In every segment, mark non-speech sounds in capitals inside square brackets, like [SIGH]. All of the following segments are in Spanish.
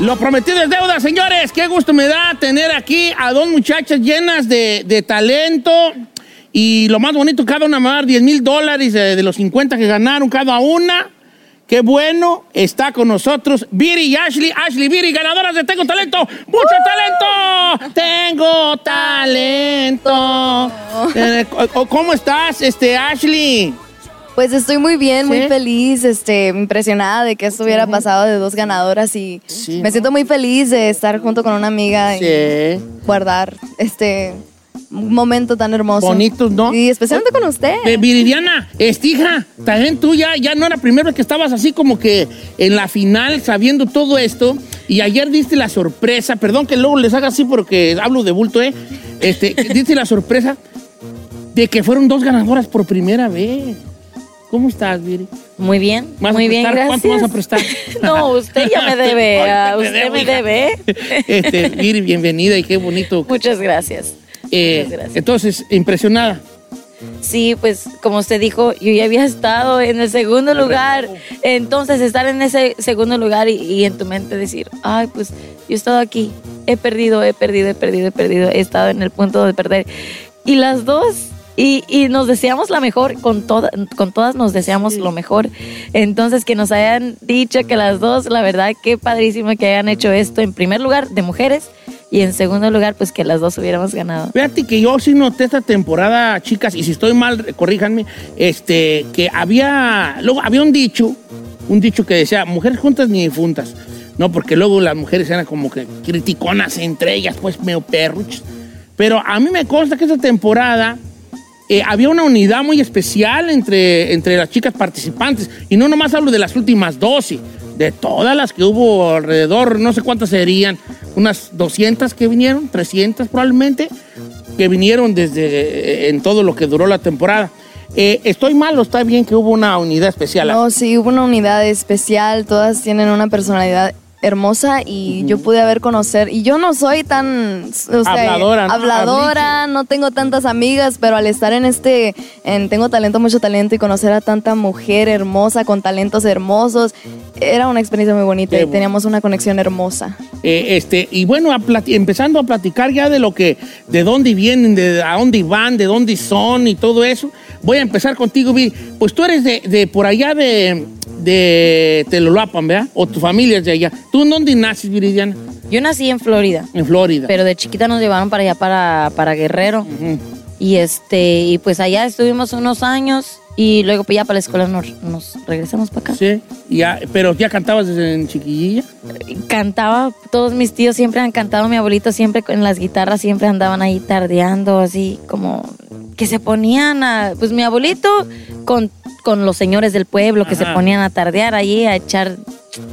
Lo prometido es deuda, señores. Qué gusto me da tener aquí a dos muchachas llenas de, de talento. Y lo más bonito, cada una me va a dar 10 mil dólares de, de los 50 que ganaron cada una. Qué bueno, está con nosotros Viri y Ashley. Ashley, Viri, ganadoras de Tengo Talento. ¡Mucho talento! Tengo talento. Eh, ¿Cómo estás, este, Ashley? Pues estoy muy bien, muy feliz, este, impresionada de que esto hubiera pasado de dos ganadoras y Sí. me siento muy feliz de estar junto con una amiga y guardar este momento tan hermoso. Bonitos, ¿no? Y especialmente con usted. Eh, Viridiana, estija, también tú ya, ya no era primero vez que estabas así como que en la final sabiendo todo esto y ayer diste la sorpresa, perdón que luego les haga así porque hablo de bulto, ¿eh? Este, [LAUGHS] diste la sorpresa de que fueron dos ganadoras por primera vez. ¿Cómo estás, Viri? Muy bien, ¿Vas a muy bien, gracias. ¿Cuánto vas a prestar? [LAUGHS] no, usted ya me debe, [LAUGHS] Ay, ah, te usted debo, me hija. debe. [LAUGHS] Este, Viri, bienvenida y qué bonito. Muchas gracias. Eh, muchas gracias. Entonces, impresionada. Sí, pues como usted dijo, yo ya había estado en el segundo lugar. Entonces, estar en ese segundo lugar y, y en tu mente decir, ay, pues yo he estado aquí, he perdido, he perdido, he perdido, he perdido, he estado en el punto de perder. Y las dos, y, y nos deseamos la mejor, con, toda, con todas nos deseamos lo mejor. Entonces, que nos hayan dicho que las dos, la verdad, qué padrísimo que hayan hecho esto en primer lugar de mujeres y en segundo lugar, pues que las dos hubiéramos ganado. Fíjate que yo sí noté esta temporada, chicas, y si estoy mal, corríjanme, este, que había, luego había un dicho, un dicho que decía, mujeres juntas ni difuntas. No, porque luego las mujeres eran como que criticonas entre ellas, pues medio perruchos. Pero a mí me consta que esta temporada eh, había una unidad muy especial entre, entre las chicas participantes. Y no nomás hablo de las últimas 12, de todas las que hubo alrededor, no sé cuántas serían, unas 200 que vinieron, 300 probablemente, que vinieron desde eh, en todo lo que duró la temporada. Eh, ¿Estoy mal o está bien que hubo una unidad especial? No, sí, hubo una unidad especial, todas tienen una personalidad hermosa y yo pude haber conocer, y yo no soy tan o sea, Habladora, ¿no? habladora, no tengo tantas amigas, pero al estar en este, en Tengo Talento, mucho talento y conocer a tanta mujer hermosa con talentos hermosos, era una experiencia muy bonita Qué y teníamos una conexión hermosa. Eh, este, y bueno, a empezando a platicar ya de lo que, de dónde vienen, de a dónde van, de dónde son y todo eso. Voy a empezar contigo, Viri. Pues tú eres de, de por allá de, de Telolapan, ¿verdad? O tu familia es de allá. ¿Tú en dónde naces, Viridiana? Yo nací en Florida. En Florida. pero de chiquita nos llevaron para allá, para, para Guerrero. Ujú. Y este, y pues allá estuvimos unos años y luego pues ya para la escuela nos, nos regresamos para acá. Sí, ya, pero ya cantabas desde en chiquillilla. Cantaba, todos mis tíos siempre han cantado, mi abuelito siempre en las guitarras siempre andaban ahí tardeando, así como que se ponían a, pues mi abuelito con, con los señores del pueblo que se ponían a tardear allí, a echar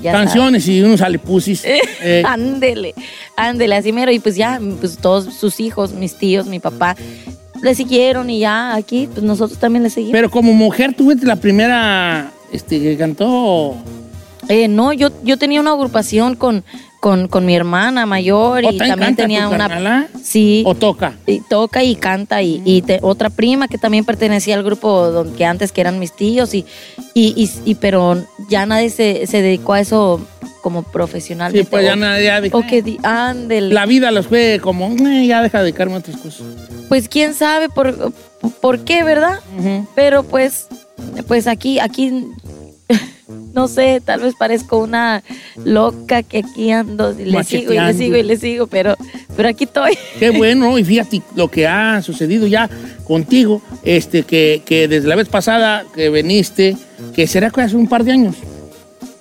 ya. Canciones y unos alepusis. [LAUGHS] Eh, ándele, ándele, así mero. Y pues ya, pues todos sus hijos, mis tíos, mi papá, le siguieron y ya aquí, pues nosotros también le seguimos. pero como mujer, tú fuiste la primera este, que cantó. Eh, no, yo, yo tenía una agrupación con, con, con mi hermana mayor ¿O y también tenía una... carnala? Sí. ¿O toca? y toca y canta y, y te- otra prima que también pertenecía al grupo don- que antes que eran mis tíos y, y, y- y- pero ya nadie se, se dedicó a eso como profesional. Sí, pues ya de- O que di- ándele. La vida los ve como, "Eh, ya deja de dedicarme a otras cosas. Pues quién sabe por, por qué, ¿verdad? Pero pues, pues aquí, aquí, [LAUGHS] no sé, tal vez parezco una loca que aquí ando y le sigo y le sigo y le sigo, pero, pero aquí estoy. Qué bueno, y fíjate lo que ha sucedido ya contigo, este, que, que desde la vez pasada que viniste, que será que hace un par de años.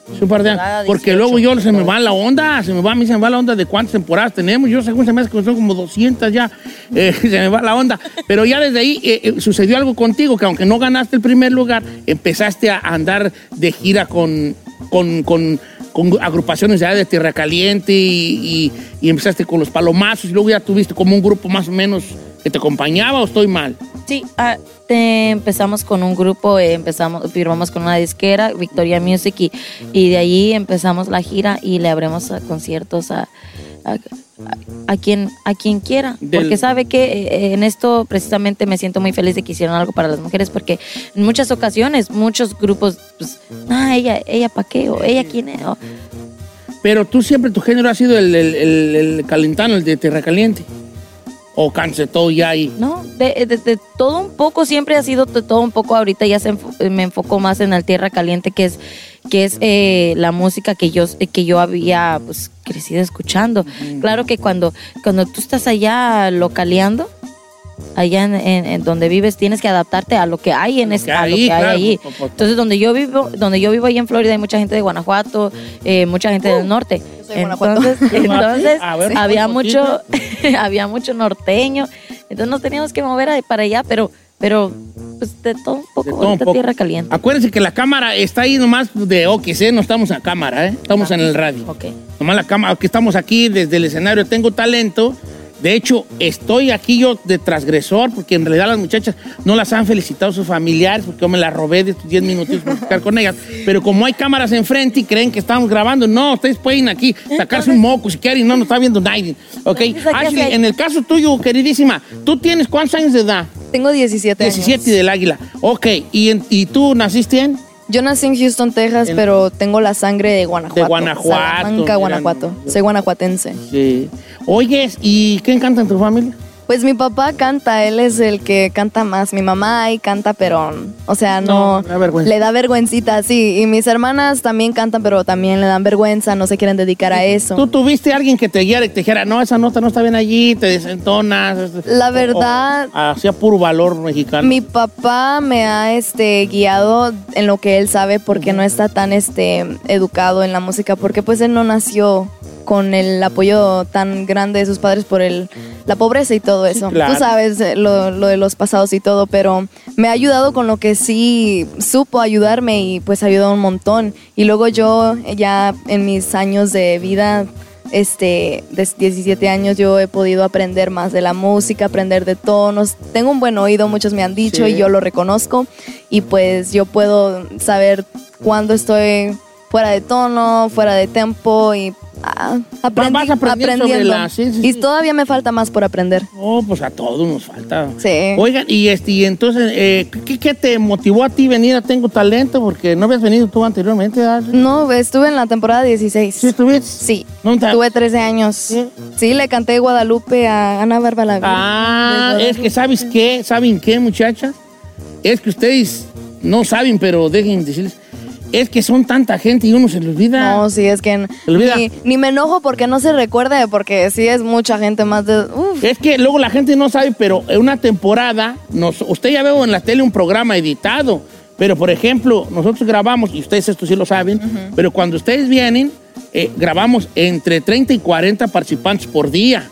Un par de años. Porque 18, luego yo se me va la onda, se me va, a mí se me va la onda de cuántas temporadas tenemos. Yo según se me hace que son como 200 ya, [LAUGHS] eh, se me va la onda. Pero ya desde ahí eh, eh, sucedió algo contigo, que aunque no ganaste el primer lugar, empezaste a andar de gira con, con, con, con agrupaciones ya de Tierra Caliente y, y- empezaste con los palomazos y luego ya tuviste como un grupo más o menos que te acompañaba o estoy mal. Sí, ah, empezamos con un grupo, eh, empezamos, firmamos con una disquera, Victoria Music, y, y de ahí empezamos la gira y le abrimos a conciertos a, a- quien, a quien quiera. Del- Porque sabe que eh, en esto precisamente me siento muy feliz de que hicieron algo para las mujeres, porque en muchas ocasiones muchos grupos, pues, ah, ella, ella pa' qué, o ella quién es, o- Pero tú siempre tu género ha sido el, el, el- el calentano, el de Tierra Caliente. O cansetó ya ahí. No, de, de- de todo un poco, siempre ha sido de todo un poco. Ahorita ya se enfo- me enfoco más en el Tierra Caliente, que es, que es eh, la música que yo, que yo había pues, crecido escuchando. Claro que cuando, cuando tú estás allá localeando, allá en, en- en donde vives, tienes que adaptarte a lo que hay en que a hay, lo que hay allí. Entonces, donde yo vivo, donde yo vivo ahí en Florida, hay mucha gente de Guanajuato, eh, mucha gente del norte. soy de Guanajuato. Entonces, [LAUGHS] entonces A ver, había un mucho, [LAUGHS] había mucho norteño. Entonces nos teníamos que mover a- para allá, pero, pero pues de todo un poco, De todo un poco. tierra caliente. Acuérdense que la cámara está ahí nomás de OQC, no estamos en cámara, ¿eh? Estamos en el radio. Ok. Nomás la cámara, que estamos aquí desde el escenario, tengo talento. De hecho, estoy aquí yo de transgresor, porque en realidad las muchachas no las han felicitado sus familiares, porque yo me las robé de estos 10 minutos para estar con ellas. Pero como hay cámaras enfrente y creen que estamos grabando, no, ustedes pueden aquí sacarse un moco si quieren, no nos está viendo nadie. ¿Ok? Entonces, ¿qué Ashley, en el caso tuyo, queridísima, ¿tú tienes cuántos años de edad? Tengo 17 años. 17 y del águila. Ok, ¿y, en- y tú naciste en? Yo nací en Houston, Texas, En- pero tengo la sangre de Guanajuato. De Guanajuato, Salamanca, Guanajuato. no. Soy guanajuatense. Sí. Oyes, ¿y quién canta en tu familia? Pues mi papá canta, él es el que canta más. Mi mamá ahí canta, pero, o sea, no. No, le da vergüenza. Le da vergüencita, sí. Y mis hermanas también cantan, pero también le dan vergüenza, no se quieren dedicar a eso. ¿Tú tuviste a alguien que te guiara y te dijera, no, esa nota no está bien allí, te desentonas? La verdad- Hacía puro valor mexicano. Mi papá me ha este, guiado en lo que él sabe porque no está tan este, educado en la música, porque pues él no nació con el apoyo tan grande de sus padres por el, la pobreza y todo eso. claro. Tú sabes eh, lo, lo de los pasados y todo, pero me ha ayudado con lo que sí supo ayudarme y pues ayudó un montón. Y luego yo ya en mis años de vida este, de 17 años yo he podido aprender más de la música, aprender de tonos. Tengo un buen oído, muchos me han dicho Sí. y yo lo reconozco. Y pues yo puedo saber cuándo estoy fuera de tono, fuera de tempo y ah, aprendi- vas aprendiendo sobre la- sí, sí, y sí. todavía me falta más por aprender. Oh, pues a todos nos falta. Sí. Oigan, y, este, y entonces, eh, ¿qué, qué te motivó a ti venir a Tengo Talento? Porque no habías venido tú anteriormente, ¿verdad? No, estuve en la temporada 16. ¿Sí estuviste? Sí. ¿Dónde está? Tuve 13 años. Sí. Sí, le canté Guadalupe a Ana Bárbara. Ah, es que ¿sabes qué? ¿Saben qué, muchachas? Es que ustedes no saben, pero dejen decirles. Es que son tanta gente y uno se les olvida. No, sí, es que ni, ni me enojo porque no se recuerde, porque sí es mucha gente más de... Uf. Es que luego la gente no sabe, pero en una temporada, nos, usted ya veo en la tele un programa editado, pero por ejemplo, nosotros grabamos, y ustedes esto sí lo saben, pero cuando ustedes vienen, eh, grabamos entre 30 y 40 participantes por día.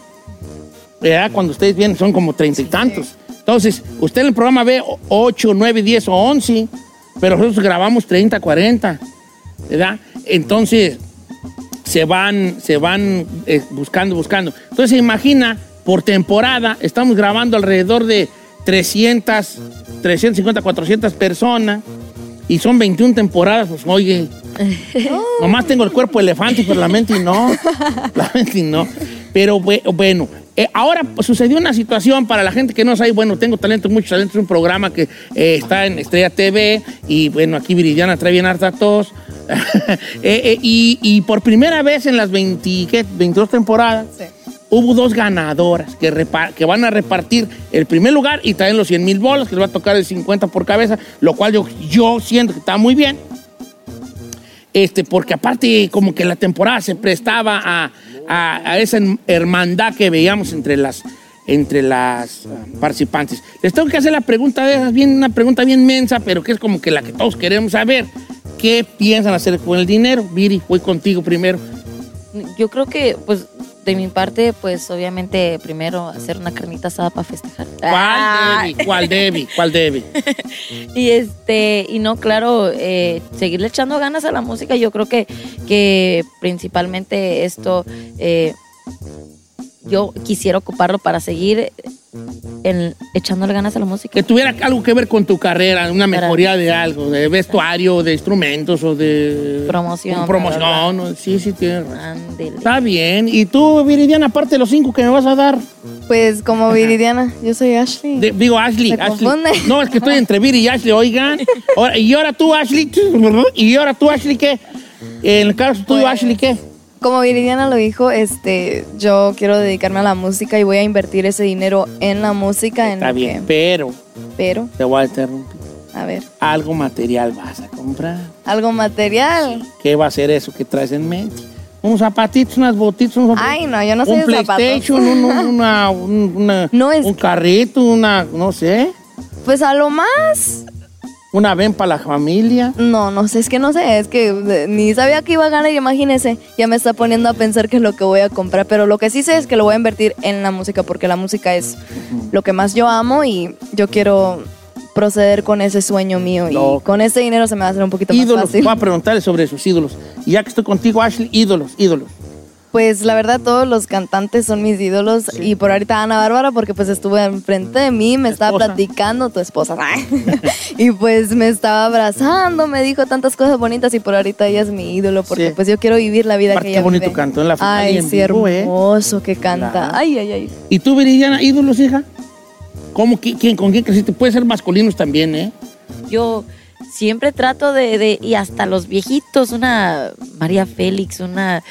¿Verdad? Cuando ustedes vienen son como treinta y tantos. Entonces, usted en el programa ve 8, 9, 10 o 11, pero nosotros grabamos 30, 40. ¿Verdad? Entonces, se van, se van eh, buscando, buscando. Entonces imagina, por temporada, estamos grabando alrededor de 300, 350, 400 personas y son 21 temporadas, pues oye, [LAUGHS] nomás tengo el cuerpo elefante, pero la mente no, la mente no. Pero bue- bueno, Eh, ahora pues, sucedió una situación para la gente que no sabe, bueno, tengo talento, mucho talento, es un programa que eh, está en Estrella TV y bueno, aquí Viridiana trae bien harta a todos. [LAUGHS] Eh, eh, y, y por primera vez en las 20, ¿qué? 22 temporadas Sí. hubo dos ganadoras que van a repartir el primer lugar y traen los 100 mil bolas, que les va a tocar el 50 por cabeza, lo cual yo, yo siento que está muy bien. Este, porque aparte como que la temporada se prestaba a, a- esa hermandad que veíamos entre las, entre las ah, participantes. Les tengo que hacer la pregunta de esas, bien, una pregunta bien mensa, pero que es como que la que todos queremos saber. ¿Qué piensan hacer con el dinero? Viri, voy contigo primero. Yo creo que, pues, de mi parte, pues, obviamente, primero hacer una carnita asada para festejar. ¿Cuál Ah. Debbie? ¿Cuál Debbie? ¿Cuál Debbie? [LAUGHS] Y este, y no, claro, eh, seguirle echando ganas a la música. Yo creo que, que principalmente esto, eh, yo quisiera ocuparlo para seguir en, echándole ganas a la música. Que tuviera algo que ver con tu carrera, una Para- mejoría de algo, de vestuario, de instrumentos o de... Promoción, promoción, ¿no? sí, sí, tienes. Está bien. ¿Y tú, Viridiana, aparte de los cinco que me vas a dar? Pues como Viridiana, yo soy Ashley. De- digo, Ashley. Se Ashley. confunde. No, es que estoy entre Viri y Ashley, oigan. [LAUGHS] Ahora- y ahora tú, Ashley. [LAUGHS] Y ahora tú, Ashley, ¿qué? En el caso tuyo, Pues- Ashley, ¿qué? Como Viridiana lo dijo, este, yo quiero dedicarme a la música y voy a invertir ese dinero en la música. Está bien, que- pero pero, te voy a interrumpir. a ver, Algo material vas a comprar. algo material. ¿Qué va a ser eso que traes en mente? Unos zapatitos, unas botitas, unos Ay, no, yo no soy un de. PlayStation, un, un- [LAUGHS] una, un, una- No es- un carrito, una, no sé, Pues a lo más, una ven para la familia. no, no sé, es que no sé, es que ni sabía que iba a ganar, y imagínese, ya me está poniendo a pensar qué es lo que voy a comprar, pero lo que sí sé es que lo voy a invertir en la música, porque la música es lo que más yo amo y yo quiero proceder con ese sueño mío No. y con ese dinero se me va a hacer un poquito más Ídolos, fácil. voy a preguntarle sobre sus ídolos. Y ya que estoy contigo, Ashley, ídolos, ídolos. Pues la verdad todos los cantantes son mis ídolos y por ahorita Ana Bárbara porque pues estuvo enfrente de mí, me estaba Esposa. platicando, tu esposa, [LAUGHS] [LAUGHS] y pues me estaba abrazando, me dijo tantas cosas bonitas y por ahorita ella es mi ídolo porque Sí. pues yo quiero vivir la vida Aparte, que qué ella bonito vive. cantó en la final y Ay, en sí, vivo, ¿eh? hermoso que canta. Claro. Ay, ay, ay. ¿Y tú, Viridiana, ídolos, hija? ¿Cómo, qui- quién, ¿Con quién creciste? Puede ser masculinos también, ¿eh? Yo siempre trato de, de- y hasta los viejitos, una María Félix, una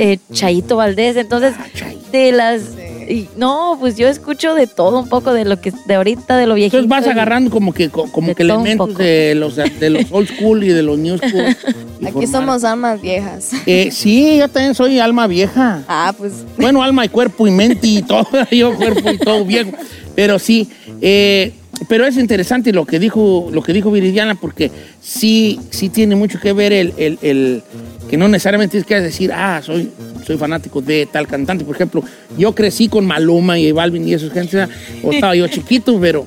eh, Chaito Valdés, entonces Ah, Chaito. de las y- no, pues yo escucho de todo un poco de lo que de ahorita de lo viejito. Entonces vas agarrando como que, co- como De que todo un elementos poco. de los, de los old school y de los new school. [LAUGHS] y Aquí formar- somos almas viejas. Eh, sí, yo también soy alma vieja. Ah, pues Bueno, alma y cuerpo y mente y todo, [LAUGHS] yo cuerpo y todo viejo. Pero sí, eh, pero es interesante lo que dijo, lo que dijo Viridiana, porque sí, sí tiene mucho que ver el, el- el- que no necesariamente tienes que decir, ah, soy, soy fanático de tal cantante. Por ejemplo, yo crecí con Maluma y Balvin y esos gente, o estaba yo chiquito, pero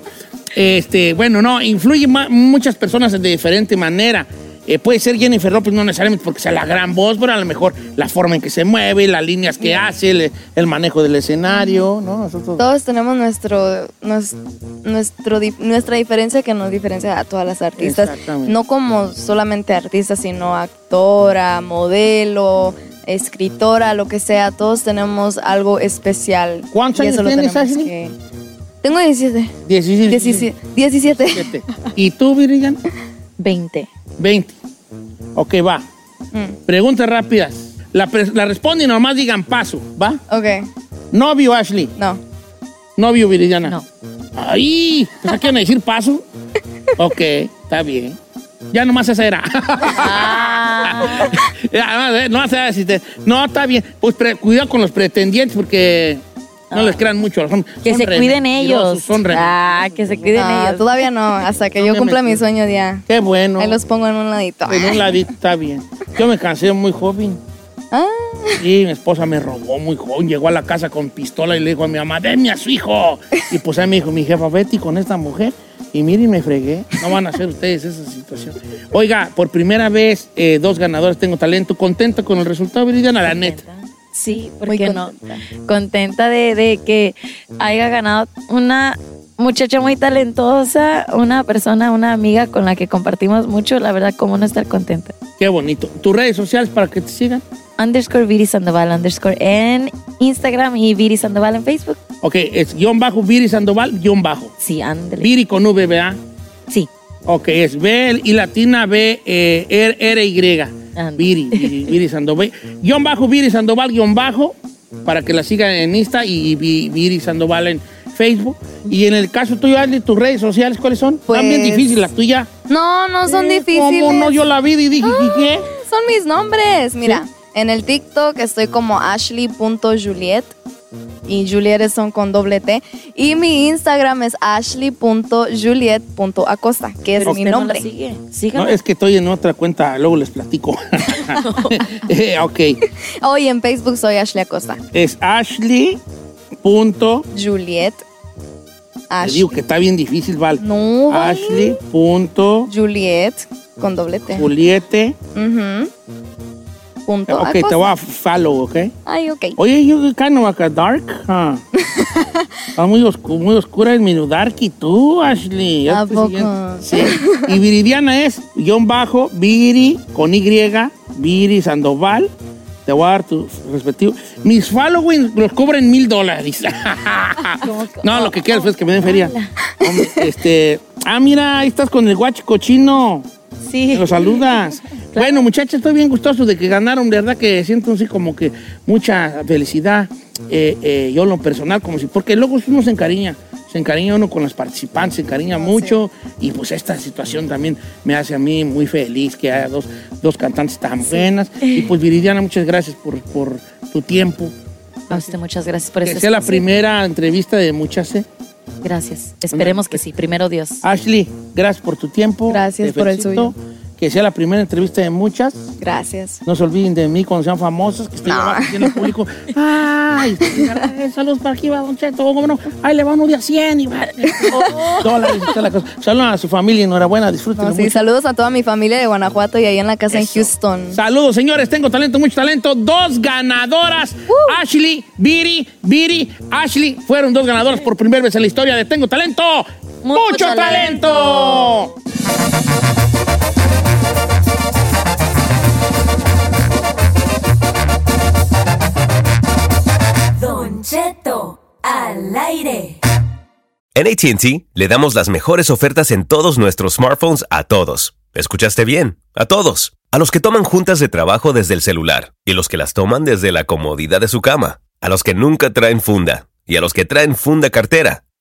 este, bueno, no, influye muchas personas de diferente manera. Eh, puede ser Jennifer López, no necesariamente porque sea la gran voz, pero a lo mejor la forma en que se mueve, las líneas que hace, el, el manejo del escenario, ¿no? Nosotros- todos tenemos nuestro, nues- nuestro, nuestra diferencia que nos diferencia a todas las artistas. Exactamente. No como solamente artistas, sino actora, modelo, escritora, lo que sea. Todos tenemos algo especial. ¿Cuántos años tienes, Ashley? que- Tengo 17. 17. 17. 17. 17. ¿Y tú, Viridiana? 20. 20. Ok, va. Mm, Preguntas rápidas. La, pre- la responden y nomás digan paso, ¿va? ok, Novio, Ashley. no. Novio, Viridiana. No. ¡Ay! ¿Pues quieren decir paso? Ok, está bien. Ya nomás esa era. Ah, Ya, no, eh, no, o sea, si te- no, está bien. Pues pre- cuidado con los pretendientes porque no les crean mucho. Son, que son se cuiden ellos. Son Ah, que se cuiden No, ellos. todavía no. [LAUGHS] Hasta que No yo cumpla mi sueño ya. Qué bueno. Ahí los pongo en un ladito. En un ladito está bien. Yo me cansé muy joven. Ah, Y mi esposa me robó muy joven. Llegó a la casa con pistola y le dijo a mi mamá, denme a su hijo. Y pues ahí me dijo mi jefa, Betty, con esta mujer. Y miren, me fregué. No van a hacer ustedes esa situación. Oiga, por primera vez, eh, dos ganadores tengo talento. ¿Contento con el resultado, Viridiana? La neta. Sí, ¿por Muy qué no? contenta. Contenta de, de que haya ganado una muchacha muy talentosa, una persona, una amiga con la que compartimos mucho. La verdad, cómo no estar contenta. Qué bonito. ¿Tus redes sociales para que te sigan? underscore Viri Sandoval underscore en Instagram y Viri Sandoval en Facebook. Ok, es guion bajo Viri Sandoval, guion bajo. Sí, ándale. Viri con V, ¿verdad? Sí. Ok, es B y latina B, eh, R, R, Y. Viri, Viri, Viri Sandoval. Guión bajo, Viri Sandoval, guion bajo, para que la sigan en Insta y Vi- Viri Sandoval en Facebook. Y en el caso tuyo, Ashley, tus redes sociales, ¿cuáles son? Están bien Pues- difíciles las tuyas. No, no son Eh, difíciles. ¿Cómo no? Yo la vi y dije, ¿y ¿qué? Son mis nombres. Mira, en el TikTok estoy como ashley.juliet. Y Juliet son con doble T. Y mi Instagram es ashley.juliet.acosta, que es Pero mi usted no nombre. sigue. No, es que estoy en otra cuenta, luego les platico. [LAUGHS] Eh, ok, Hoy en Facebook soy Ashley Acosta. es Ashley. Punto. Juliet. Te Ashley. digo que está bien difícil, Val. No, vale. Ashley. Punto. Juliet con doble T. Juliete. Ujú. Punto Ok, te Acosta. voy a follow, ¿ok? Ay, ok. Oye, you kind of like a dark, huh? Está [LAUGHS] muy, oscu- muy oscura el menú dark y tú, Ashley. ¿A poco? Sí. Y Viridiana es guion bajo, Viri con Y, Viri Sandoval. Te voy a dar tu respectivo. Mis followings los cobran mil dólares. [LAUGHS] no, lo que quieras es que me den feria. Este, ah, mira, ahí estás con el guachi cochino. Sí. Los saludas. [LAUGHS] Bueno, muchachos, estoy bien gustoso de que ganaron, de verdad que siento así como que mucha felicidad. eh, eh, yo en lo personal, como si, porque luego uno se encariña, se encariña uno con los participantes, se encariña mucho y pues esta situación también me hace a mí muy feliz que haya dos, dos cantantes tan buenas. [LAUGHS] Y pues Viridiana, muchas gracias por, por tu tiempo. A usted muchas gracias por Que este sea la espacio. primera entrevista de muchas. ¿eh? Gracias. Esperemos que sí. Primero Dios. Ashley, gracias por tu tiempo. Gracias Te por el suyo. Que sea la primera entrevista de muchas. Gracias. No se olviden de mí cuando sean famosos, que estoy No. aquí en el público. ¡Ay! eh, Saludos para aquí, va Don Cheto. ¿Cómo no? ¡Ay, le va uno de a 100! Y va, dólares y toda la cosa. Saludos a su familia, enhorabuena, disfruten No, sí, mucho. saludos a toda mi familia de Guanajuato y ahí en la casa Eso. en Houston. Saludos, señores. Tengo talento, mucho talento. Dos ganadoras. Ashley, Viri, Viri, Ashley. Fueron dos ganadoras por primera vez en la historia de Tengo Talento. ¡Mucho, Mucho talento! Don Cheto, al aire. En ATT le damos las mejores ofertas en todos nuestros smartphones a todos. ¿Escuchaste bien? A todos. A los que toman juntas de trabajo desde el celular y los que las toman desde la comodidad de su cama. A los que nunca traen funda y a los que traen funda cartera.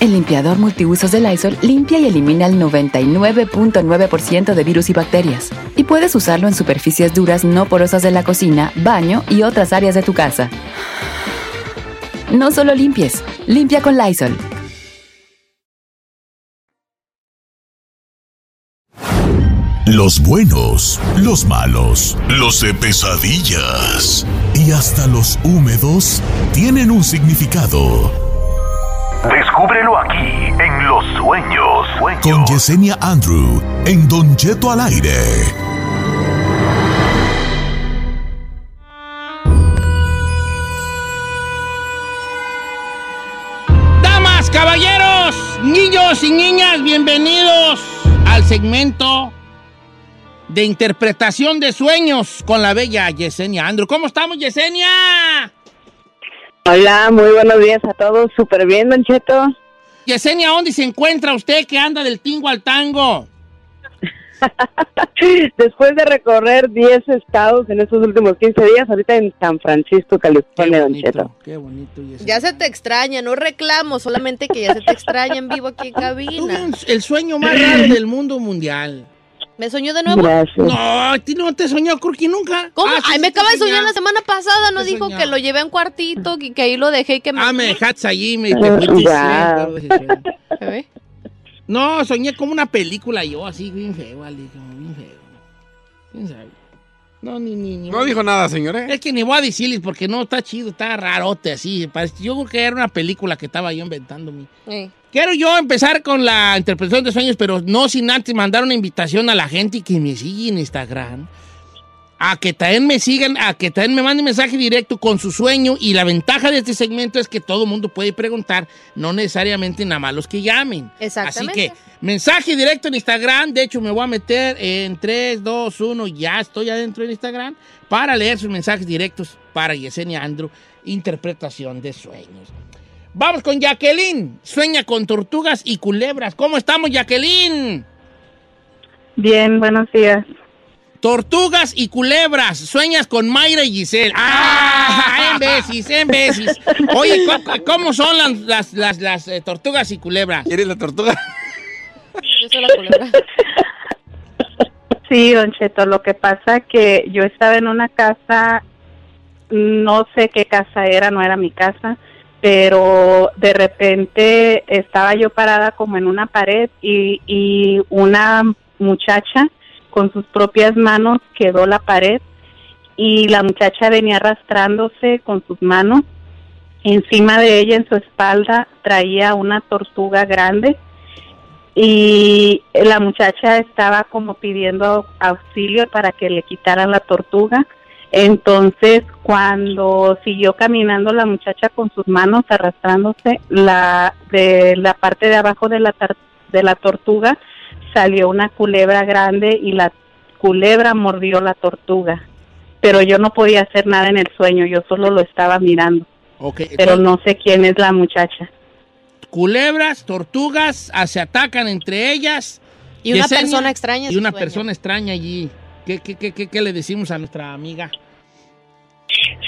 El limpiador multiusos de Lysol limpia y elimina el 99.9% de virus y bacterias. Y puedes usarlo en superficies duras no porosas de la cocina, baño y otras áreas de tu casa. No solo limpies, limpia con Lysol. Los buenos, los malos, los de pesadillas y hasta los húmedos tienen un significado. Descúbrelo aquí en Los Sueños. Con Yesenia Andrew en Don Cheto al aire. Damas, caballeros, niños y niñas, bienvenidos al segmento de interpretación de sueños con la bella Yesenia Andrew. ¿Cómo estamos, Yesenia? Hola, muy buenos días a todos. Súper bien, Don Cheto. Yesenia, ¿dónde se encuentra usted que anda del tingo al tango? [LAUGHS] Después de recorrer 10 estados en estos últimos 15 días, ahorita en San Francisco, California, Don Cheto. Qué bonito, Yesenia. Ya se te extraña, no reclamo, solamente que ya se te extraña en vivo aquí en cabina. El sueño más raro del mundo mundial. ¿Me soñó de nuevo? Gracias. No, a ti no te soñó Kurki nunca. ¿Cómo? Ah, sí, Ay, sí me acaba de soñar la semana pasada, ¿no Te dijo que lo llevé a un cuartito y que ahí lo dejé y que me... Ah, me dejaste allí, me te Ah, sí. ¿Eh? No, soñé como una película yo, así, bien feo, Ali, como bien feo. ¿Quién sabe? No, ni, ni, ni. No dijo nada, señor, ¿eh? Es que ni voy a decirles porque no está chido, está rarote así. Yo creo que era una película que estaba yo inventándome. Eh. Quiero yo empezar con la interpretación de sueños, pero no sin antes mandar una invitación a la gente que me sigue en Instagram. A que también me sigan, a que también me manden mensaje directo con su sueño. Y la ventaja de este segmento es que todo el mundo puede preguntar, no necesariamente nada más los que llamen. Exactamente. Así que mensaje directo en Instagram. De hecho, me voy a meter en 3, 2, 1. Ya estoy adentro en Instagram para leer sus mensajes directos para Yesenia Andrew, interpretación de sueños. Vamos con Jacqueline. Sueña con tortugas y culebras. ¿Cómo estamos, Jacqueline? Bien, buenos días. Tortugas y culebras. Sueñas con Mayra y Giselle. ¡Ah! En veces, en veces. Oye, ¿cómo, cómo son las, las, las, las, eh, tortugas y culebras? ¿Quieres la tortuga? Yo soy la culebra. Sí, Don Cheto, lo que pasa que yo estaba en una casa, no sé qué casa era, no era mi casa, pero de repente estaba yo parada como en una pared y, y una muchacha con sus propias manos quedó la pared y la muchacha venía arrastrándose con sus manos. Encima de ella, en su espalda, traía una tortuga grande y la muchacha estaba como pidiendo auxilio para que le quitaran la tortuga. Entonces, cuando siguió caminando la muchacha con sus manos arrastrándose, la de la parte de abajo de la tar- de la tortuga salió una culebra grande y la culebra mordió la tortuga. Pero yo no podía hacer nada en el sueño, yo solo lo estaba mirando, Ok, pero entonces, no sé quién es la muchacha. Culebras, tortugas, ah, se atacan entre ellas. Y una Yesenia, persona extraña Y una sueño. persona extraña allí. ¿Qué, qué, qué, qué, le decimos a nuestra amiga?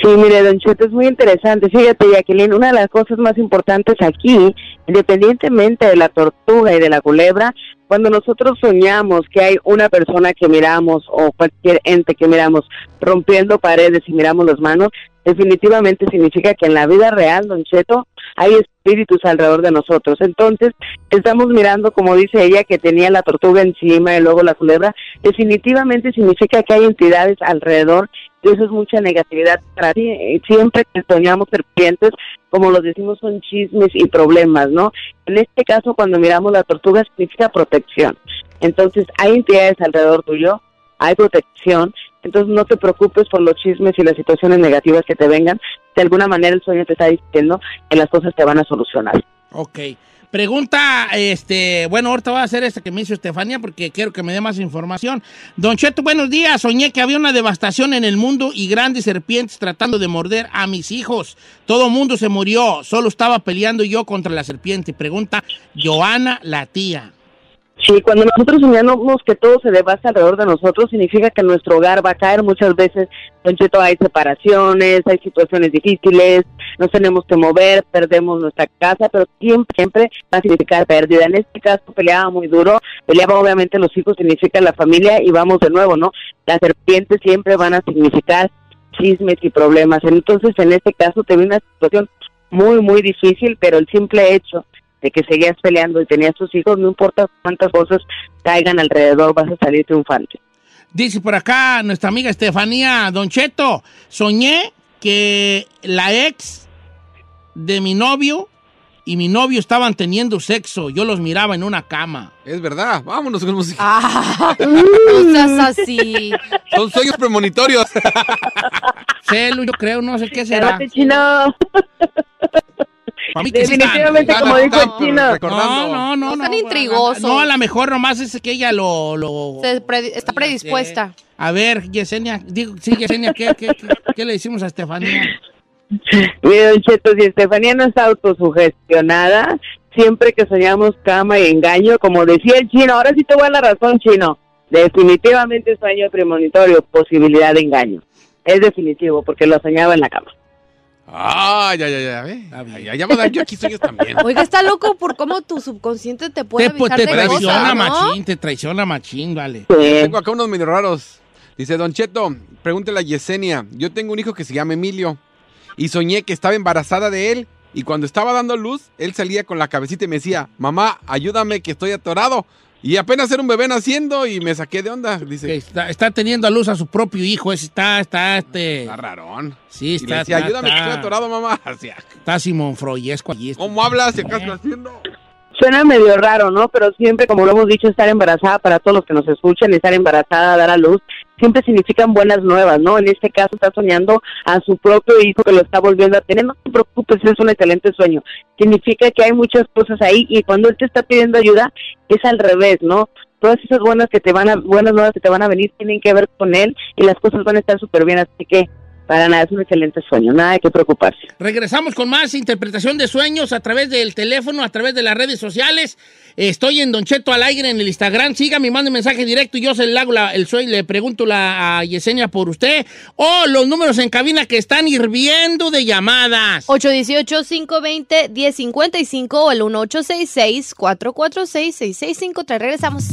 Sí, mire, Don Cheto, es muy interesante. Fíjate, Jacqueline, una de las cosas más importantes aquí, independientemente de la tortuga y de la culebra, cuando nosotros soñamos que hay una persona que miramos o cualquier ente que miramos rompiendo paredes y miramos las manos, definitivamente significa que en la vida real, Don Cheto, hay espíritus alrededor de nosotros. Entonces, estamos mirando, como dice ella, que tenía la tortuga encima y luego la culebra, definitivamente significa que hay entidades alrededor y eso es mucha negatividad para ti. Siempre que soñamos serpientes, como los decimos, son chismes y problemas, ¿no? En este caso, cuando miramos la tortuga, significa protección. Entonces, hay entidades alrededor tuyo, hay protección, entonces no te preocupes por los chismes y las situaciones negativas que te vengan. De alguna manera el sueño te está diciendo que las cosas te van a solucionar. Ok. Pregunta, este, bueno, ahorita voy a hacer esta que me hizo Estefanía porque quiero que me dé más información. Don Cheto, buenos días. Soñé que había una devastación en el mundo y grandes serpientes tratando de morder a mis hijos. Todo mundo se murió, solo estaba peleando yo contra la serpiente. Pregunta Joana, la tía. Sí, cuando nosotros soñamos que todo se devasta alrededor de nosotros, significa que nuestro hogar va a caer. Muchas veces, Cheto, hay separaciones, hay situaciones difíciles, nos tenemos que mover, perdemos nuestra casa, pero siempre, siempre va a significar pérdida. En este caso, peleaba muy duro, peleaba obviamente los hijos, significa la familia, y vamos de nuevo, ¿no? Las serpientes siempre van a significar chismes y problemas. Entonces, en este caso, te vi una situación muy, muy difícil, pero el simple hecho de que seguías peleando y tenías tus hijos, no importa cuántas cosas caigan alrededor, vas a salir triunfante. Dice por acá nuestra amiga Estefanía Don Cheto, soñé que la ex de mi novio y mi novio estaban teniendo sexo. Yo los miraba en una cama. Es verdad, vámonos con música. Ah, [LAUGHS] no seas así. Son sueños premonitorios. [LAUGHS] Celu, yo creo, no sé qué será. Espérate, chino. Mí que sí están. Definitivamente, como dijo el chino. No, no, no. No no, tan intrigosos. No, a lo mejor nomás es que ella lo... lo- Se pre- está predispuesta. A ver, Yesenia, digo, sí, Yesenia, ¿qué, qué, qué, qué le decimos a Estefanía? Don Cheto, si Estefanía no está autosugestionada, siempre que soñamos cama y engaño, como decía el chino, ahora sí te voy a la razón, chino. Definitivamente sueño premonitorio, posibilidad de engaño. Es definitivo, porque lo soñaba en la cama. Ah, ya, ya, ya, ve. Ya, ya, va a dar yo aquí sueños también. [LAUGHS] Oiga, está loco por cómo tu subconsciente te puede Te, pues, avisar te de traiciona, cosas, ¿no? machín, te traiciona, machín, vale. Tengo acá unos medio raros. Dice, Don Cheto, pregúntele a Yesenia. Yo tengo un hijo que se llama Emilio. Y soñé que estaba embarazada de él. Y cuando estaba dando luz, él salía con la cabecita y me decía, mamá, ayúdame que estoy atorado. Y apenas era un bebé naciendo y me saqué de onda. Dice, Que está, está teniendo a luz a su propio hijo, ese está, está, este... está rarón. Sí, Y le está, decía, está, ayúdame que está, estoy atorado, mamá. [LAUGHS] Así, está Simón Freudesco allí. ¿Cómo hablas? ¿Se acá está haciendo? Suena medio raro, ¿no? Pero siempre, como lo hemos dicho, estar embarazada para todos los que nos escuchan, estar embarazada, dar a luz, siempre significan buenas nuevas, ¿no? En este caso está soñando a su propio hijo que lo está volviendo a tener. No te preocupes, es un excelente sueño. Significa que hay muchas cosas ahí y cuando él te está pidiendo ayuda es al revés, ¿no? Todas esas buenas que te van a, buenas nuevas que te van a venir tienen que ver con él y las cosas van a estar súper bien, así que para nada es un excelente sueño, nada de qué preocuparse. Regresamos con más interpretación de sueños a través del teléfono, a través de las redes sociales. Estoy en Don Cheto al aire en el Instagram. Sígame, mande mensaje directo y yo se le hago la- el sueño, le pregunto la, a Yesenia por usted. O los números en cabina que están hirviendo de llamadas. 818-520-1055 o el 1866-446-6653. Regresamos.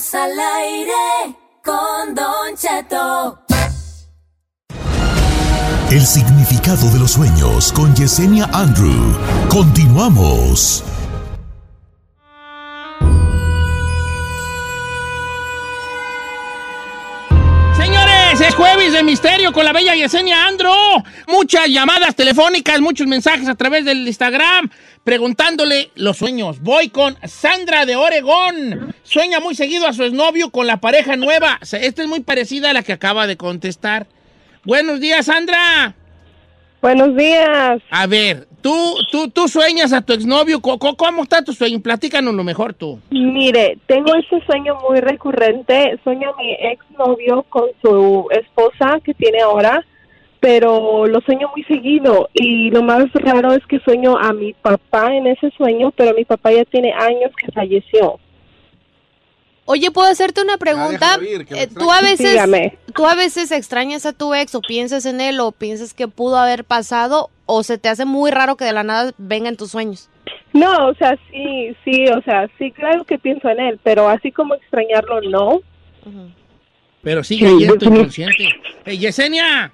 Estamos al aire con Don Cheto. El significado de los sueños con Yesenia Andrew. Continuamos. Señores, es jueves de misterio con la bella Yesenia Andro. Muchas llamadas telefónicas, muchos mensajes a través del Instagram preguntándole los sueños. Voy con Sandra de Oregón. Sueña muy seguido a su exnovio con la pareja nueva. Esta es muy parecida a la que acaba de contestar. Buenos días, Sandra. Buenos días. A ver, tú, tú, tú sueñas a tu exnovio. ¿Cómo, cómo está tu sueño? Platícanos lo mejor tú. Mire, tengo este sueño muy recurrente. Sueño a mi exnovio con su esposa que tiene ahora, pero lo sueño muy seguido. Y lo más raro es que sueño a mi papá en ese sueño, pero mi papá ya tiene años que falleció. Oye, ¿puedo hacerte una pregunta? ir, Eh, tú a veces Dígame. tú a veces extrañas a tu ex o piensas en él o piensas que pudo haber pasado o se te hace muy raro que de la nada venga en tus sueños. No, o sea, sí, sí, o sea, sí, claro que pienso en él, pero así como extrañarlo, no. Pero sigue Sí, ahí en tu inconsciente. Hey, Yesenia.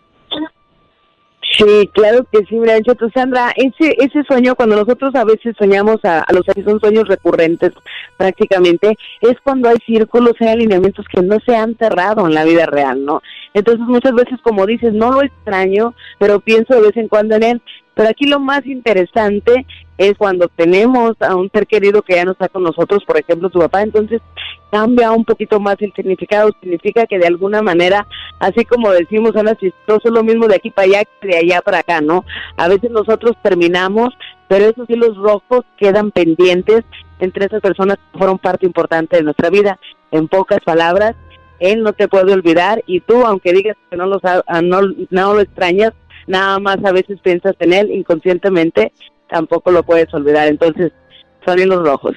Sí, claro que sí, Cheto, Sandra, ese, ese sueño, cuando nosotros a veces soñamos a, a los que son sueños recurrentes prácticamente, es cuando hay círculos, hay alineamientos que no se han cerrado en la vida real, ¿no? Entonces muchas veces, como dices, no lo extraño, pero pienso de vez en cuando en él. Pero aquí lo más interesante es cuando tenemos a un ser querido que ya no está con nosotros, por ejemplo, tu papá, entonces cambia un poquito más el significado, significa que de alguna manera, así como decimos, suena chistoso, lo mismo de aquí para allá que de allá para acá, ¿no? A veces nosotros terminamos, pero esos hilos rojos quedan pendientes entre esas personas que fueron parte importante de nuestra vida. En pocas palabras, él no te puede olvidar y tú, aunque digas que no lo, ah, no, no lo extrañas, nada más a veces piensas en él inconscientemente, tampoco lo puedes olvidar. Entonces, son hilos rojos.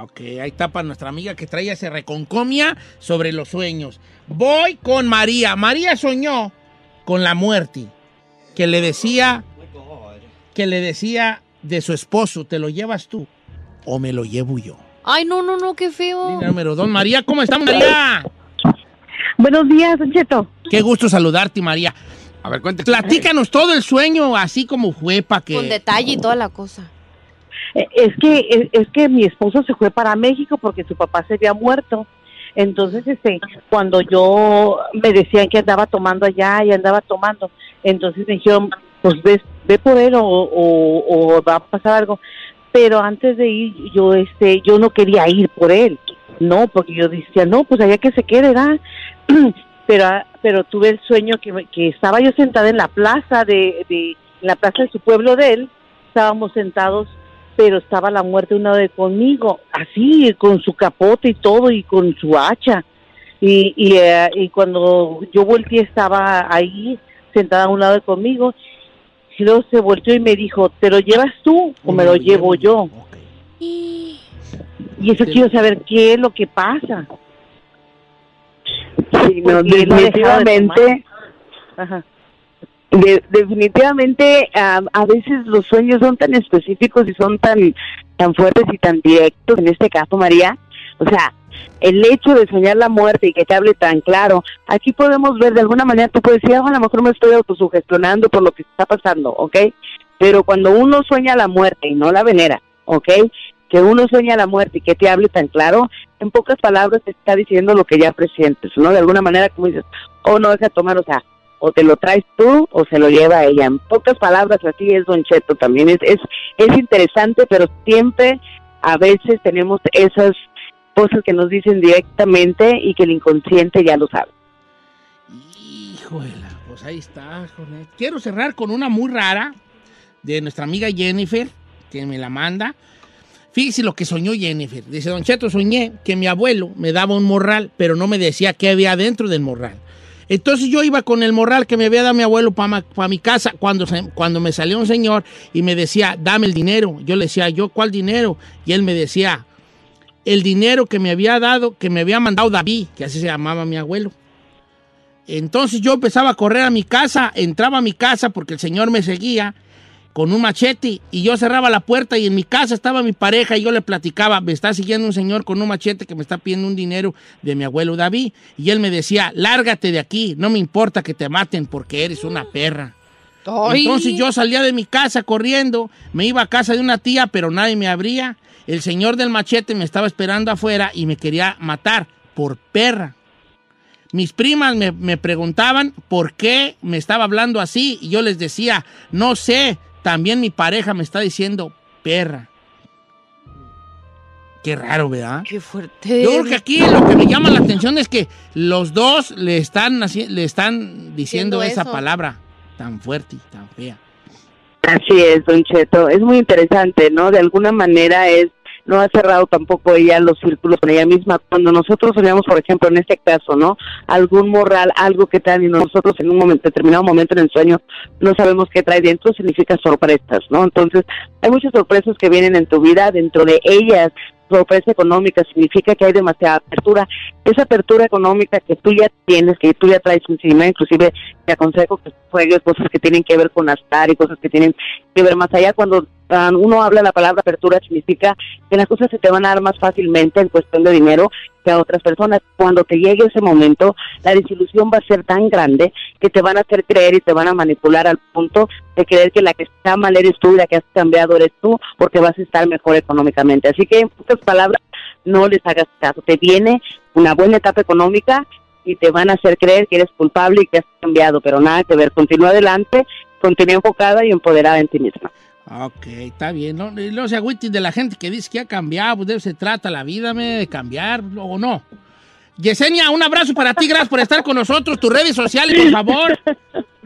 Ok, ahí está nuestra amiga que traía ese reconcomia sobre los sueños. Voy con María. María soñó con la muerte, que le decía, que le decía de su esposo, te lo llevas tú. o me lo llevo yo. Ay, no, no, no, qué feo. Línea número dos. María, ¿cómo estamos, María? Buenos días, Don Cheto. Qué gusto saludarte, María. A ver, cuéntame. Platícanos todo el sueño, así como fue, para que... Con detalle y toda la cosa. Eh, Es que es, es que mi esposo se fue para México porque su papá se había muerto. Entonces, este, cuando yo me decían que andaba tomando allá y andaba tomando, entonces me dijeron, pues ve, ve por él o, o, o va a pasar algo. Pero antes de ir, yo, este, yo no quería ir por él, no, porque yo decía, no, pues allá que se quede, ¿verdad? [CLEARS THROAT] pero, ah, pero tuve el sueño que, que estaba yo sentada en la plaza de, de, la plaza de su pueblo de él, estábamos sentados pero estaba la muerte a un lado de conmigo, así, con su capote y todo, y con su hacha. Y, y, eh, y cuando yo volteé estaba ahí, sentada a un lado de conmigo, y luego se volteó y me dijo, ¿te lo llevas tú o me lo llevo yo? Y eso quiero saber qué es lo que pasa. Sí, no, definitivamente. Ajá. de- definitivamente a, a veces los sueños son tan específicos y son tan tan fuertes y tan directos. En este caso, María, o sea, el hecho de soñar la muerte y que te hable tan claro, aquí podemos ver de alguna manera, tú puedes decir, "Ah, a lo mejor me estoy autosugestionando por lo que está pasando, ¿ok? Pero cuando uno sueña la muerte y no la venera, ¿ok? Que uno sueña la muerte y que te hable tan claro, en pocas palabras te está diciendo lo que ya presientes, ¿no? De alguna manera, como dices, oh, no deja tomar, o sea, o te lo traes tú o se lo lleva ella. En pocas palabras, así es Don Cheto también. Es, es, es interesante, pero siempre a veces tenemos esas cosas que nos dicen directamente y que el inconsciente ya lo sabe. Híjole, pues ahí está. Quiero cerrar con una muy rara de nuestra amiga Jennifer, que me la manda. Fíjese lo que soñó Jennifer. Dice, Don Cheto, soñé que mi abuelo me daba un morral, pero no me decía qué había dentro del morral. Entonces yo iba con el morral que me había dado mi abuelo para mi casa cuando, cuando me salió un señor y me decía, dame el dinero. Yo le decía, ¿yo cuál dinero? Y él me decía, el dinero que me había dado, que me había mandado David, que así se llamaba mi abuelo. Entonces yo empezaba a correr a mi casa, entraba a mi casa porque el señor me seguía con un machete y yo cerraba la puerta y en mi casa estaba mi pareja y yo le platicaba, me está siguiendo un señor con un machete que me está pidiendo un dinero de mi abuelo David y él me decía, lárgate de aquí, no me importa que te maten porque eres una perra. Ay. Entonces yo salía de mi casa corriendo, me iba a casa de una tía, pero nadie me abría. El señor del machete me estaba esperando afuera y me quería matar por perra. Mis primas me, me preguntaban por qué me estaba hablando así y yo les decía, no sé, también mi pareja me está diciendo perra. Qué raro, ¿verdad? Qué fuerte. Yo creo que aquí lo que me llama la atención es que los dos le están, le están diciendo Diciendo esa eso. palabra tan fuerte y tan fea. Así es, Don Cheto. Es muy interesante, ¿no? De alguna manera es no ha cerrado tampoco ella los círculos con ella misma. Cuando nosotros soñamos, por ejemplo, en este caso, ¿no? Algún morral, algo que trae y nosotros en un momento, determinado momento en el sueño no sabemos qué trae dentro, significa sorpresas, ¿no? Entonces, hay muchas sorpresas que vienen en tu vida, dentro de ellas sorpresa económica significa que hay demasiada apertura. Esa apertura económica que tú ya tienes, que tú ya traes encima, inclusive te aconsejo que juegues cosas que tienen que ver con astar y cosas que tienen que ver más allá. Cuando uno habla la palabra apertura significa que las cosas se te van a dar más fácilmente en cuestión de dinero que a otras personas. Cuando te llegue ese momento, la desilusión va a ser tan grande que te van a hacer creer y te van a manipular al punto de creer que la que está mal eres tú y la que has cambiado eres tú porque vas a estar mejor económicamente. Así que en pocas palabras, no les hagas caso. Te viene una buena etapa económica y te van a hacer creer que eres culpable y que has cambiado, pero nada que ver. Continúa adelante, continúa enfocada y empoderada en ti misma. Ok, está bien. No, y no de la gente que dice que ha cambiado, pues de eso se trata la vida, me, de cambiar o no. Yesenia, un abrazo para ti, gracias por estar con nosotros. Tus redes sociales, por favor. [LAUGHS]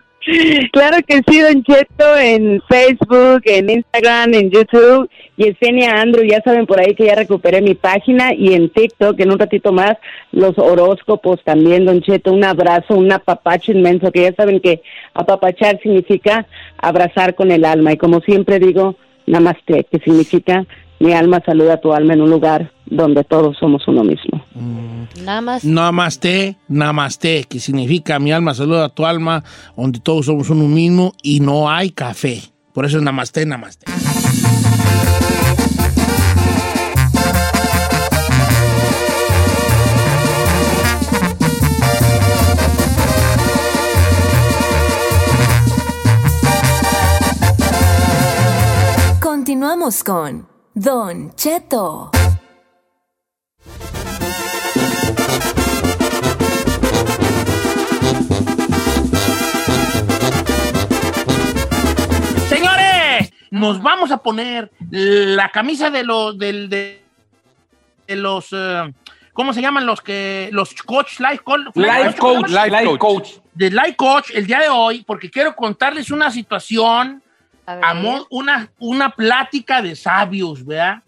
Claro que sí, Don Cheto, en Facebook, en Instagram, en YouTube, Yesenia Andrew, ya saben por ahí que ya recuperé mi página y en TikTok, en un ratito más, los horóscopos también, Don Cheto, un abrazo, un apapacho inmenso, que ya saben que apapachar significa abrazar con el alma y como siempre digo, namaste, que significa mi alma saluda a tu alma en un lugar donde todos somos uno mismo. Mm. Namaste. Namaste, namaste, que significa mi alma saluda a tu alma, donde todos somos uno mismo y no hay café. Por eso es namaste, namaste. Continuamos con Don Cheto. Señores, nos vamos a poner la camisa de los del de, de los eh, ¿cómo se llaman los que los coach life, coach, Life coach, life coach. de life coach el día de hoy porque quiero contarles una situación amor, una una plática de sabios, ¿verdad?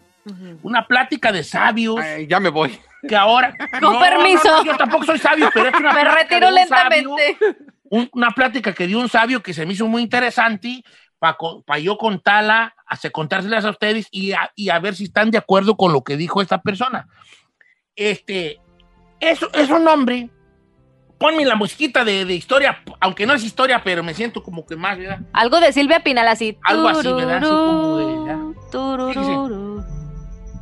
Una plática de sabios. ya me voy. Que ahora. [LAUGHS] Con permiso. no, yo tampoco soy sabio, pero es una [LAUGHS] Me retiro de un sabio, lentamente. un- una plática que dio un sabio que se me hizo muy interesante para yo contarla, hacer contárselas a ustedes y a, y a ver si están de acuerdo con lo que dijo esta persona. Este, es, es un hombre. Ponme la musiquita de, de historia, aunque no es historia, pero me siento como que más, ¿verdad? Algo de Silvia Pinal así. Algo así, ¿verdad? Así como de,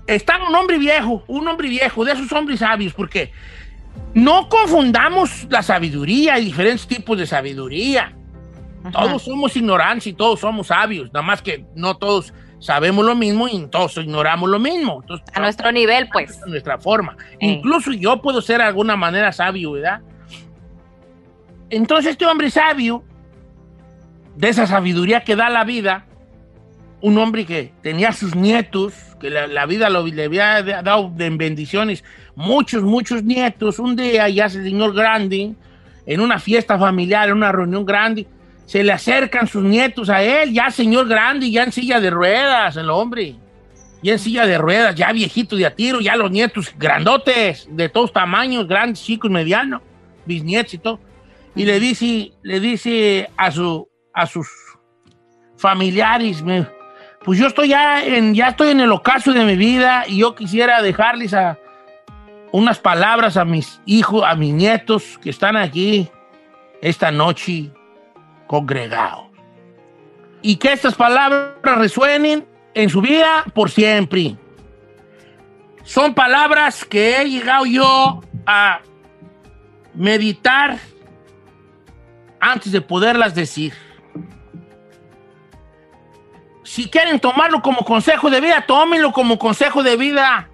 está un hombre viejo, un hombre viejo, de esos hombres sabios, porque no confundamos la sabiduría y diferentes tipos de sabiduría. Todos somos ignorantes y todos somos sabios, nada más que no todos sabemos lo mismo y todos ignoramos lo mismo. Entonces, A nuestro nivel, pues. a nuestra forma. Incluso yo puedo ser de alguna manera sabio, ¿verdad? Entonces este hombre sabio, de esa sabiduría que da la vida, un hombre que tenía sus nietos, que la, vida lo, le había dado en bendiciones, muchos, muchos nietos, un día ya ese señor grande, en una fiesta familiar, en una reunión grande, se le acercan sus nietos a él, ya señor grande, ya en silla de ruedas, el hombre, ya en silla de ruedas, ya viejito de a tiro, ya los nietos grandotes, de todos tamaños, grandes, chicos, medianos, bisnietos y todo. Y le dice, le dice a, su, a sus familiares, me- pues yo estoy ya en, ya estoy en el ocaso de mi vida y yo quisiera dejarles a unas palabras a mis hijos, a mis nietos que están aquí esta noche congregados. Y que estas palabras resuenen en su vida por siempre. Son palabras que he llegado yo a meditar antes de poderlas decir. Si quieren tomarlo como consejo de vida, tómenlo como consejo de vida.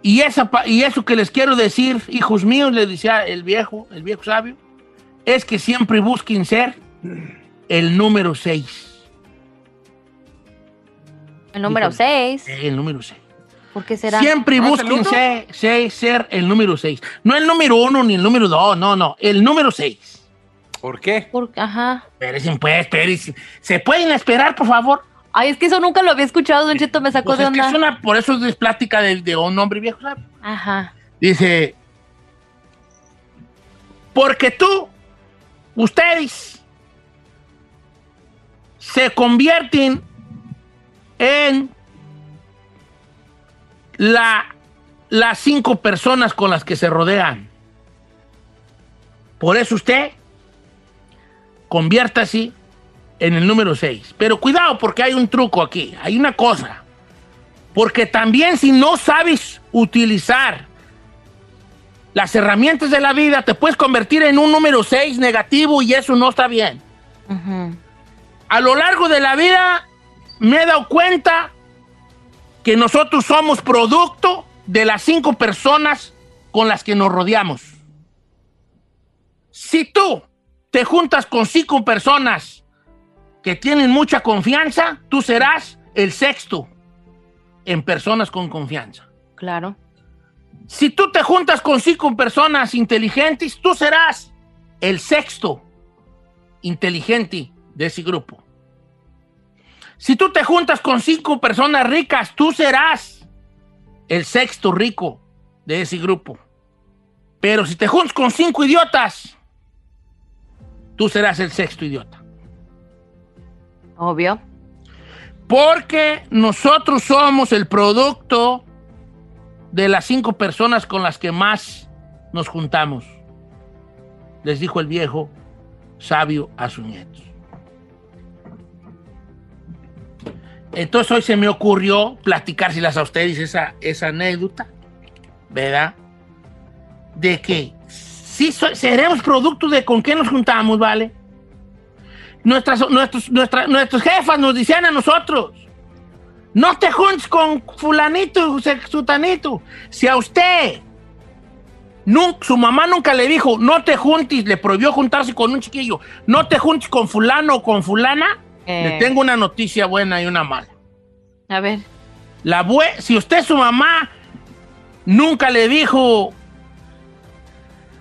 Y, esa, y eso que les quiero decir, hijos míos, le decía el viejo, el viejo sabio, es que siempre busquen ser el número 6. El número 6. El número 6. ¿Por qué será? Siempre ¿No es el busquen ser, ser- ser el número 6. No el número 1 ni el número 2, no, no, el número 6. ¿Por qué? Por- ajá. Espérense, pues, espérense. ¿Se pueden esperar, por favor? Ay, es que eso nunca lo había escuchado, Don Cheto, me sacó Pues de es que onda. es una- por eso es plática de, de un hombre viejo, ¿sabes? Ajá. Dice, porque tú, ustedes, se convierten en la, las cinco personas con las que se rodean. Por eso usted conviértase en el número 6. Pero cuidado porque hay un truco aquí, hay una cosa. Porque también si no sabes utilizar las herramientas de la vida, te puedes convertir en un número 6 negativo y eso no está bien. A lo largo de la vida me he dado cuenta que nosotros somos producto de las cinco personas con las que nos rodeamos. Si tú te juntas con cinco personas que tienen mucha confianza, tú serás el sexto en personas con confianza. Claro. Si tú te juntas con cinco personas inteligentes, tú serás el sexto inteligente de ese grupo. Si tú te juntas con cinco personas ricas, tú serás el sexto rico de ese grupo. Pero si te juntas con cinco idiotas, tú serás el sexto idiota. Obvio. Porque nosotros somos el producto de las cinco personas con las que más nos juntamos. Les dijo el viejo sabio a sus nietos. Entonces hoy se me ocurrió platicárselas a ustedes esa, esa anécdota, ¿verdad? De que sí so- seremos producto de con qué nos juntamos, ¿vale? nuestras, nuestros, nuestra- nuestros jefas nos decían a nosotros, no te juntes con fulanito, se- sutanito. Si a usted, nun- su mamá nunca le dijo, no te juntes, le prohibió juntarse con un chiquillo, no te juntes con fulano o con fulana, Eh. le tengo una noticia buena y una mala. A ver. La si usted, su mamá, nunca le dijo,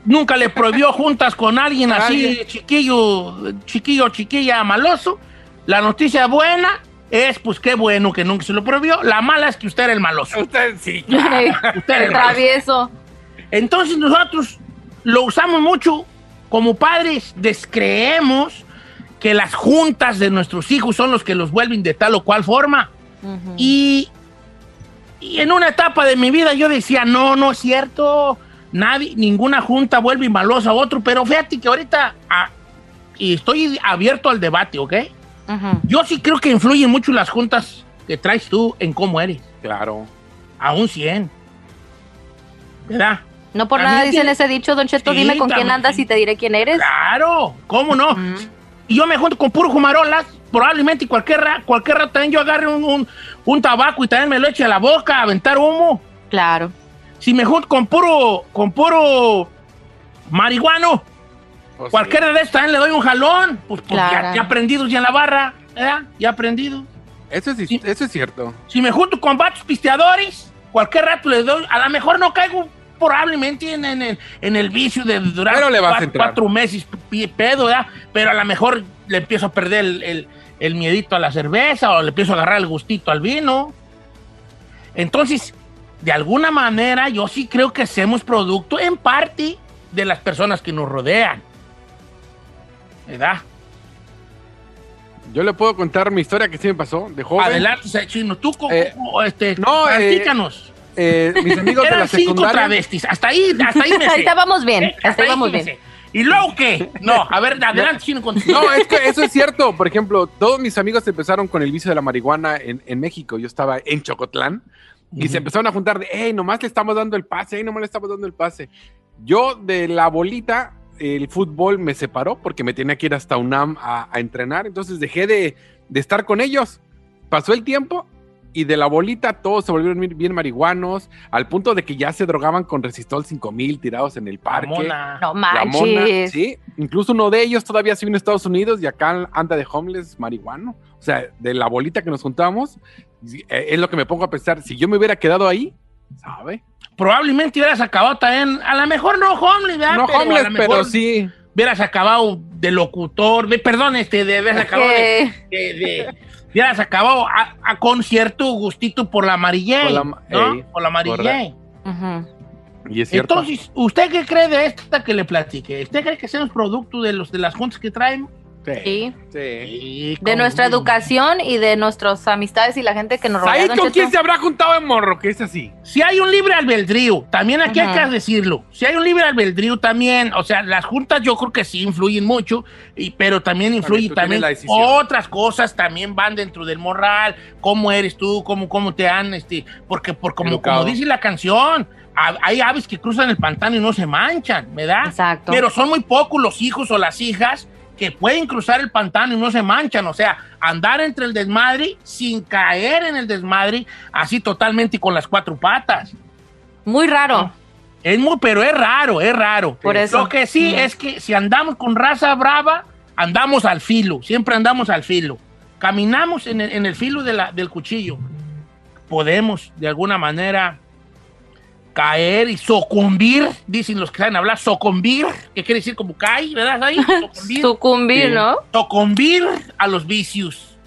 nunca le prohibió [LAUGHS] juntas con alguien así, Alguien. chiquillo, chiquillo, chiquilla, maloso, la noticia buena es, pues qué bueno que nunca se lo prohibió. La mala es que usted era el maloso. Usted sí. [LAUGHS] Usted era El travieso. Entonces nosotros lo usamos mucho como padres, descreemos que las juntas de nuestros hijos son los que los vuelven de tal o cual forma. Y, y en una etapa de mi vida yo decía, no, no es cierto, nadie, ninguna junta vuelve malosa a otro, pero fíjate que ahorita, ah, y estoy abierto al debate, ¿ok? Yo sí creo que influyen mucho las juntas que traes tú en cómo eres. Claro. A un 100. ¿Verdad? No por nada dicen tiene- ese dicho, Don Cheto, Sí, dime con quién andas y te diré quién eres. Claro, ¿cómo no? Y yo me junto con puro jumarolas, probablemente cualquier, cualquier rato también yo agarre un, un- un tabaco y también me lo eche a la boca, a aventar humo. Claro. Si me junto con puro, con puro marihuano, Pues cualquiera de estos también le doy un jalón. Pues, pues, Claro. ya, ya aprendidos ya en la barra, ¿verdad? Ya aprendidos. Eso es, eso es cierto. Si me junto con vatos pisteadores, cualquier rato le doy, a lo mejor no caigo probablemente en, en- en- el vicio de durar Pero le vas a cuatro, meses pedo, ¿verdad? Pero a lo mejor le empiezo a perder el, el- el miedito a la cerveza o le empiezo a agarrar el gustito al vino. Entonces, de alguna manera, yo sí creo que hacemos producto en parte de las personas que nos rodean. ¿Verdad? Yo le puedo contar mi historia que sí me pasó de joven. Adelante, Chino, tú, Eh, este, no, eh, platícanos. Eh, mis [LAUGHS] amigos de Eran la cinco secundaria. travestis. Hasta ahí, hasta ahí me sé. Ahí [LAUGHS] estábamos bien, Eh, hasta ahí ahí vamos sí me bien. sé. ¿Y luego qué? No, a ver, [LAUGHS] adelante, Chino. No, es que eso es cierto. Por ejemplo, todos mis amigos empezaron con el vicio de la marihuana en, en México. Yo estaba en Chocotlán y se empezaron a juntar de, hey, nomás le estamos dando el pase, hey, nomás le estamos dando el pase. Yo de la bolita, el fútbol me separó porque me tenía que ir hasta UNAM a, a entrenar. Entonces dejé de, de estar con ellos. Pasó el tiempo y de la bolita todos se volvieron bien- marihuanos, al punto de que ya se drogaban con Resistol 5000 tirados en el parque. mona. No La mona, manches. sí. Incluso uno de ellos todavía se vino a Estados Unidos y acá anda de homeless marihuano. O sea, de la bolita que nos juntamos, eh, es lo que me pongo a pensar. Si yo me hubiera quedado ahí, ¿sabe? Probablemente hubieras acabado también, a lo mejor no homeless, ¿verdad? No pero homeless, pero sí. Hubieras acabado de locutor, de, perdón, este, de hubieras acabado de, de- de- hubieras acabado a, a con cierto gustito por la amarillé, Por la ¿no? ey, por la correcto. Y es cierto. Entonces, ¿usted qué cree de esta que le platiqué? ¿Usted cree que seamos producto de los de las juntas que traen? Sí. Sí. De nuestra educación y de nuestras amistades y la gente que nos rodea. ¿Ahí con quién se habrá juntado de morro? Que es así. Si hay un libre albedrío, también aquí hay que decirlo. Si hay un libre albedrío también, o sea, las juntas yo creo que sí influyen mucho, y, pero también influye tú también, otras cosas también van dentro del moral, cómo eres tú, cómo, cómo te han, este, porque por como, como dice la canción, ha- hay aves que cruzan el pantano y no se manchan, ¿verdad? Exacto. Pero son muy pocos los hijos o las hijas que pueden cruzar el pantano y no se manchan, o sea, andar entre el desmadre sin caer en el desmadre, así totalmente con las cuatro patas. Muy raro. Es muy, pero es raro, es raro. Por eso. Lo que sí Mm. es que si andamos con raza brava, andamos al filo, siempre andamos al filo. Caminamos en el, en el filo de la- del cuchillo. Podemos, de alguna manera, caer y sucumbir, dicen los que saben hablar, sucumbir, que quiere decir como cae, ¿verdad? Ahí, sucumbir. [LAUGHS] Sucumbir, Sí. ¿no? Sucumbir a los vicios,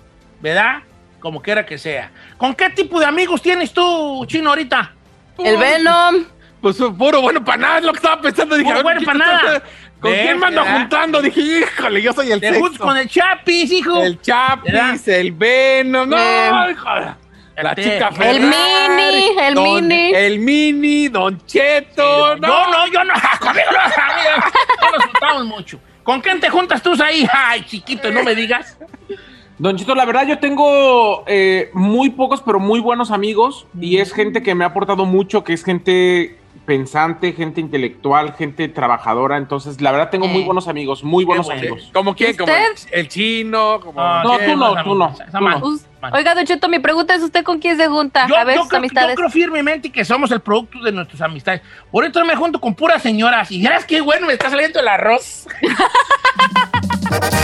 ¿verdad? Como quiera que sea. ¿Con qué tipo de amigos tienes tú, Chino, ahorita? El Venom. Pues puro bueno para nada, es lo que estaba pensando. Dije, Puro bueno ¿quién pa' está- nada. ¿Con ¿Ves, quién me ando juntando? Dije, híjole, yo soy el Te juntas con el Chapis, hijo. El Chapis, ¿Verdad? el Venom, no, Eh. La Este, chica el Mini, el Don- Mini. El Mini, Don Cheto. No, no, yo no. [LAUGHS] Conmigo no. No nos juntamos mucho. ¿Con quién te juntas tú ahí? Ay, chiquito, no me digas. Don Chito, la verdad yo tengo eh, muy pocos pero muy buenos amigos y es gente que me ha aportado mucho, que es gente pensante, gente intelectual, gente trabajadora. Entonces, la verdad, tengo muy Eh. buenos amigos, muy buenos bueno. amigos. ¿Como quién? Como el, el chino, como... No, tú no, tú no. tú no. Oiga, Don Cheto, mi pregunta es usted con quién se junta. Yo, a ver yo sus creo, amistades. yo creo firmemente que somos el producto de nuestras amistades. Por eso me junto con puras señoras. Y verás qué bueno me está saliendo el arroz. [LAUGHS]